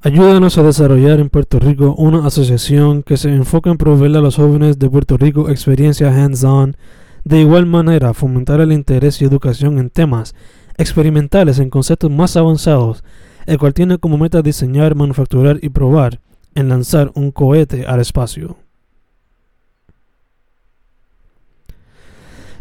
Ayúdanos a desarrollar en Puerto Rico una asociación que se enfoque en proveerle a los jóvenes de Puerto Rico experiencia hands-on, de igual manera fomentar el interés y educación en temas experimentales en conceptos más avanzados, el cual tiene como meta diseñar, manufacturar y probar en lanzar un cohete al espacio.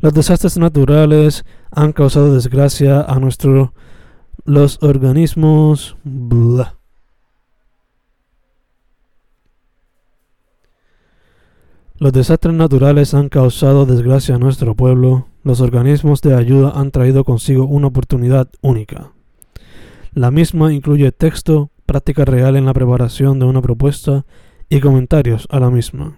Los desastres naturales han causado desgracia a nuestros los organismos Los desastres naturales han causado desgracia a nuestro pueblo. Los organismos de ayuda han traído consigo una oportunidad única. La misma incluye texto, práctica real en la preparación de una propuesta y comentarios a la misma.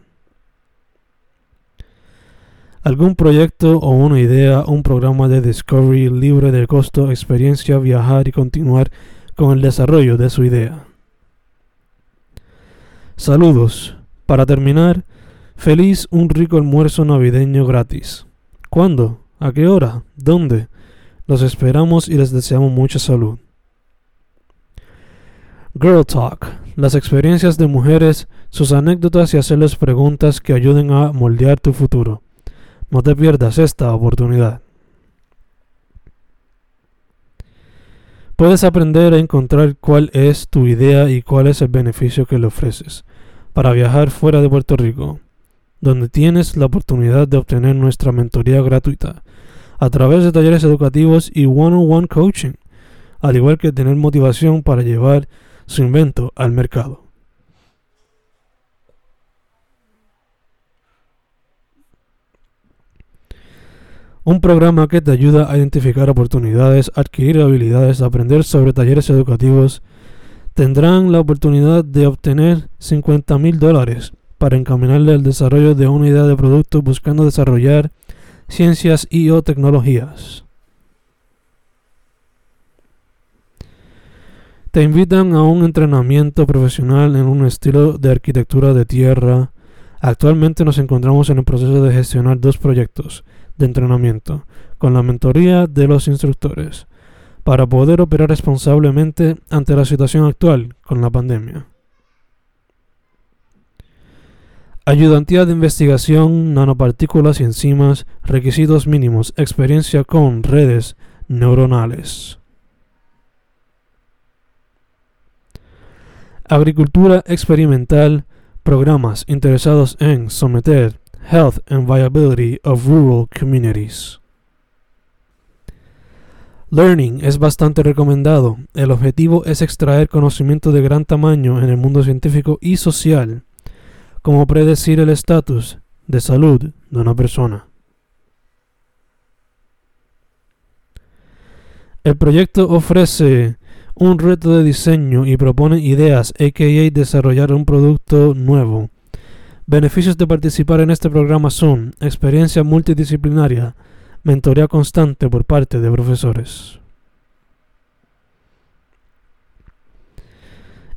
Algún proyecto o una idea, un programa de Discovery libre de costo, experiencia, viajar y continuar con el desarrollo de su idea. Saludos. Para terminar, Feliz un rico almuerzo navideño gratis. ¿Cuándo? ¿A qué hora? ¿Dónde? Los esperamos y les deseamos mucha salud. Girl Talk. Las experiencias de mujeres, sus anécdotas y hacerles preguntas que ayuden a moldear tu futuro. No te pierdas esta oportunidad. Puedes aprender a encontrar cuál es tu idea y cuál es el beneficio que le ofreces para viajar fuera de Puerto Rico donde tienes la oportunidad de obtener nuestra mentoría gratuita a través de talleres educativos y one-on-one coaching, al igual que tener motivación para llevar su invento al mercado. Un programa que te ayuda a identificar oportunidades, adquirir habilidades, aprender sobre talleres educativos. Tendrán la oportunidad de obtener 50 mil dólares para encaminarle al desarrollo de una idea de producto buscando desarrollar ciencias y o tecnologías. Te invitan a un entrenamiento profesional en un estilo de arquitectura de tierra. Actualmente nos encontramos en el proceso de gestionar dos proyectos de entrenamiento con la mentoría de los instructores para poder operar responsablemente ante la situación actual con la pandemia. Ayudantía de investigación, nanopartículas y enzimas, requisitos mínimos, experiencia con redes neuronales. Agricultura experimental, programas interesados en someter Health and Viability of Rural Communities. Learning es bastante recomendado. El objetivo es extraer conocimiento de gran tamaño en el mundo científico y social como predecir el estatus de salud de una persona. El proyecto ofrece un reto de diseño y propone ideas, aka desarrollar un producto nuevo. Beneficios de participar en este programa son experiencia multidisciplinaria, mentoría constante por parte de profesores.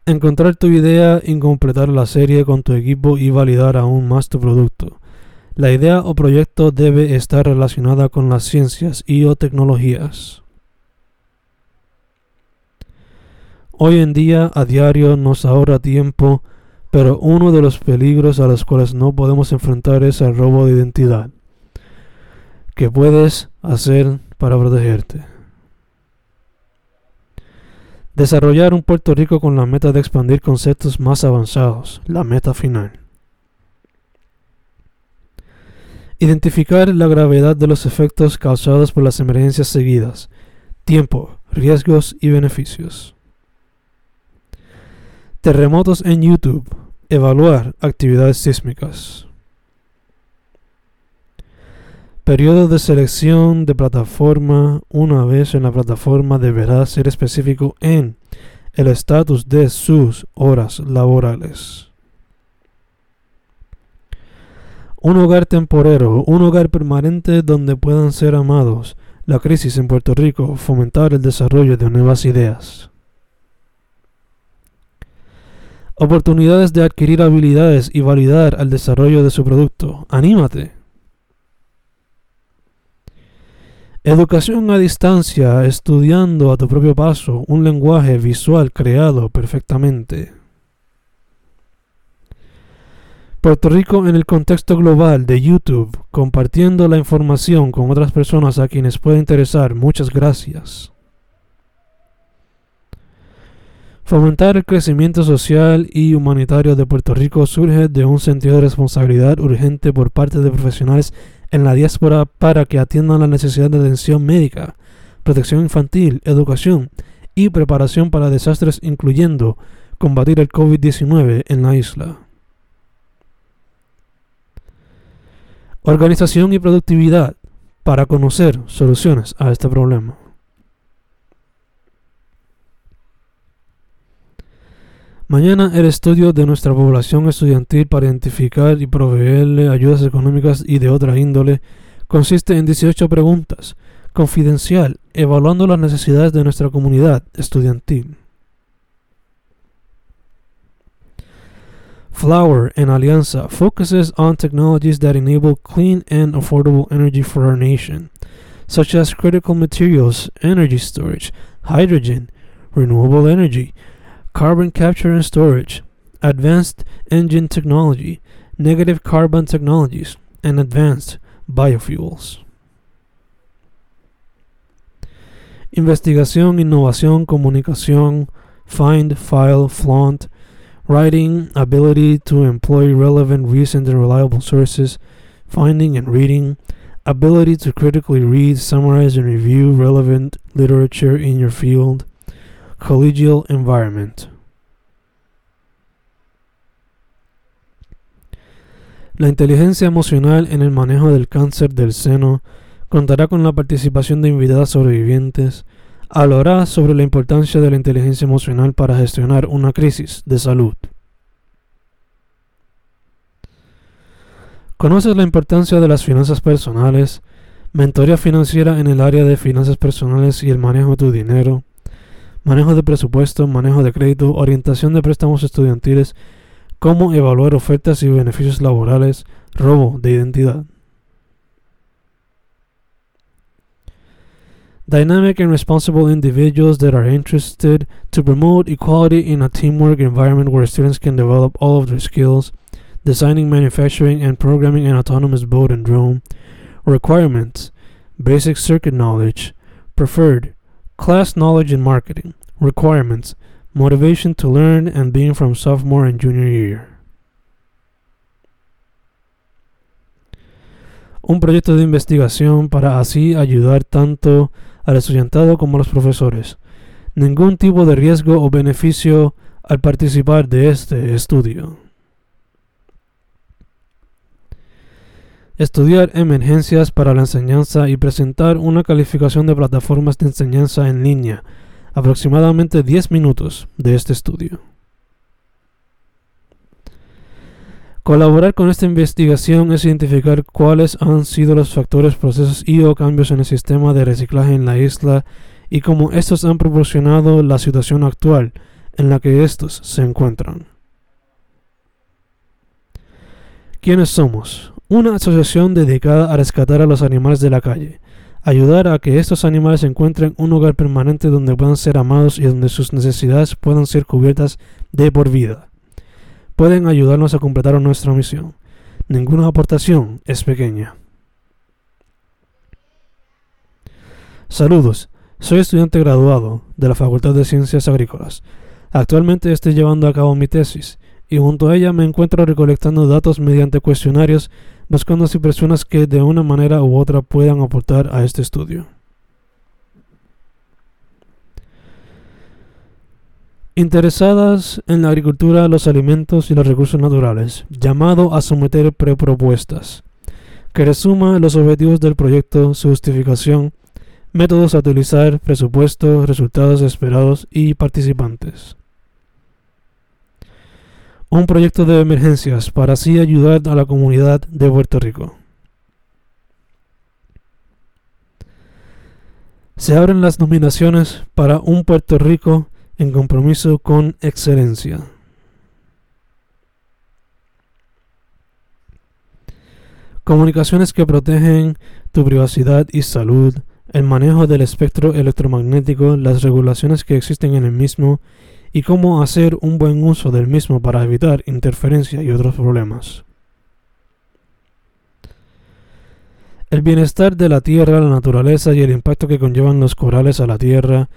Encontrar tu idea y completar la serie con tu equipo y validar aún más tu producto. La idea o proyecto debe estar relacionada con las ciencias y o tecnologías. Hoy en día a diario nos ahorra tiempo, pero uno de los peligros a los cuales no podemos enfrentar es el robo de identidad. ¿Qué puedes hacer para protegerte? Desarrollar un Puerto Rico con la meta de expandir conceptos más avanzados, la meta final. Identificar la gravedad de los efectos causados por las emergencias seguidas, tiempo, riesgos y beneficios. Terremotos en YouTube. Evaluar actividades sísmicas. Periodo de selección de plataforma. Una vez en la plataforma deberá ser específico en el estatus de sus horas laborales. Un hogar temporero, un hogar permanente donde puedan ser amados. La crisis en Puerto Rico, fomentar el desarrollo de nuevas ideas. Oportunidades de adquirir habilidades y validar el desarrollo de su producto. Anímate. Educación a distancia, estudiando a tu propio paso, un lenguaje visual creado perfectamente. Puerto Rico en el contexto global de YouTube, compartiendo la información con otras personas a quienes puede interesar. Muchas gracias. Fomentar el crecimiento social y humanitario de Puerto Rico surge de un sentido de responsabilidad urgente por parte de profesionales en la diáspora para que atiendan la necesidad de atención médica, protección infantil, educación y preparación para desastres incluyendo combatir el COVID-19 en la isla. Organización y productividad para conocer soluciones a este problema. Mañana el estudio de nuestra población estudiantil para identificar y proveerle ayudas económicas y de otra índole consiste en 18 preguntas, confidencial, evaluando las necesidades de nuestra comunidad estudiantil. Flower en alianza focuses on technologies that enable clean and affordable energy for our nation, such as critical materials, energy storage, hydrogen, renewable energy, carbon capture and storage, advanced engine technology, negative carbon technologies, and advanced biofuels. Investigación, innovación, comunicación, find, file, flaunt, writing, ability to employ relevant, recent, and reliable sources, finding and reading, ability to critically read, summarize, and review relevant literature in your field, collegial environment. La inteligencia emocional en el manejo del cáncer del seno contará con la participación de invitadas sobrevivientes. Hablará sobre la importancia de la inteligencia emocional para gestionar una crisis de salud. ¿Conoces la importancia de las finanzas personales? Mentoría financiera en el área de finanzas personales y el manejo de tu dinero manejo de presupuesto, manejo de crédito, orientación de préstamos estudiantiles, cómo evaluar ofertas y beneficios laborales, robo de identidad. Dynamic and responsible individuals that are interested to promote equality in a teamwork environment where students can develop all of their skills, designing, manufacturing, and programming an autonomous boat and drone. Requirements basic circuit knowledge, preferred class knowledge and marketing, requirements, motivation to learn and being from sophomore and junior year. Un proyecto de investigación para así ayudar tanto al estudiantado como a los profesores. Ningún tipo de riesgo o beneficio al participar de este estudio. Estudiar emergencias para la enseñanza y presentar una calificación de plataformas de enseñanza en línea. Aproximadamente 10 minutos de este estudio. Colaborar con esta investigación es identificar cuáles han sido los factores, procesos y o cambios en el sistema de reciclaje en la isla y cómo estos han proporcionado la situación actual en la que estos se encuentran. ¿Quiénes somos? Una asociación dedicada a rescatar a los animales de la calle, ayudar a que estos animales encuentren un hogar permanente donde puedan ser amados y donde sus necesidades puedan ser cubiertas de por vida. Pueden ayudarnos a completar nuestra misión. Ninguna aportación es pequeña. Saludos, soy estudiante graduado de la Facultad de Ciencias Agrícolas. Actualmente estoy llevando a cabo mi tesis y junto a ella me encuentro recolectando datos mediante cuestionarios buscando si personas que de una manera u otra puedan aportar a este estudio. Interesadas en la agricultura, los alimentos y los recursos naturales, llamado a someter prepropuestas, que resuma los objetivos del proyecto, su justificación, métodos a utilizar, presupuesto, resultados esperados y participantes un proyecto de emergencias para así ayudar a la comunidad de Puerto Rico. Se abren las nominaciones para un Puerto Rico en compromiso con excelencia. Comunicaciones que protegen tu privacidad y salud, el manejo del espectro electromagnético, las regulaciones que existen en el mismo y cómo hacer un buen uso del mismo para evitar interferencia y otros problemas. El bienestar de la tierra, la naturaleza y el impacto que conllevan los corales a la tierra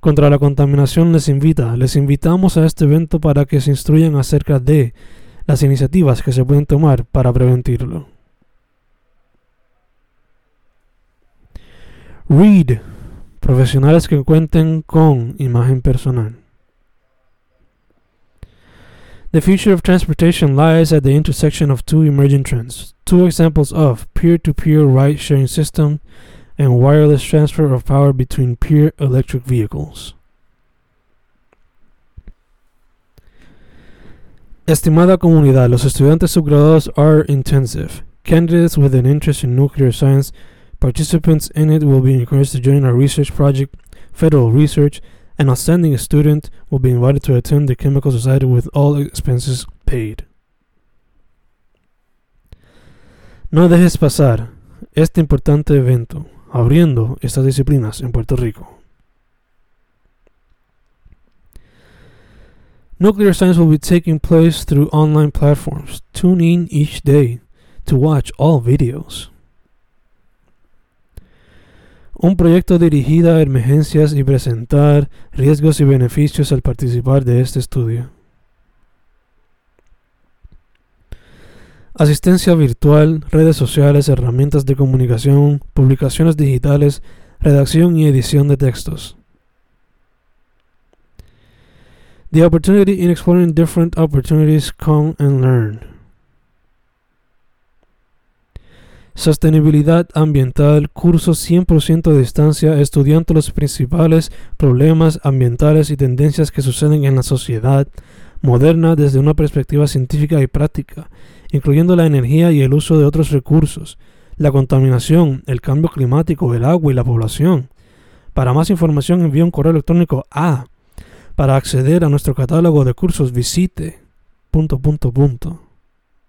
contra la contaminación les invita, les invitamos a este evento para que se instruyan acerca de las iniciativas que se pueden tomar para prevenirlo. Read, profesionales que cuenten con imagen personal. The future of transportation lies at the intersection of two emerging trends, two examples of peer-to-peer ride-sharing system and wireless transfer of power between peer electric vehicles. Estimada comunidad, los estudiantes subgraduados are intensive. Candidates with an interest in nuclear science, participants in it will be encouraged to join our research project, federal research, An outstanding student will be invited to attend the Chemical Society with all expenses paid. No dejes pasar este importante evento abriendo estas disciplinas en Puerto Rico. Nuclear science will be taking place through online platforms. Tune in each day to watch all videos. Un proyecto dirigido a emergencias y presentar riesgos y beneficios al participar de este estudio. Asistencia virtual, redes sociales, herramientas de comunicación, publicaciones digitales, redacción y edición de textos. The opportunity in exploring different opportunities, come and learn. Sostenibilidad ambiental, curso 100% de distancia, estudiando los principales problemas ambientales y tendencias que suceden en la sociedad moderna desde una perspectiva científica y práctica, incluyendo la energía y el uso de otros recursos, la contaminación, el cambio climático, el agua y la población. Para más información envíe un correo electrónico a para acceder a nuestro catálogo de cursos visite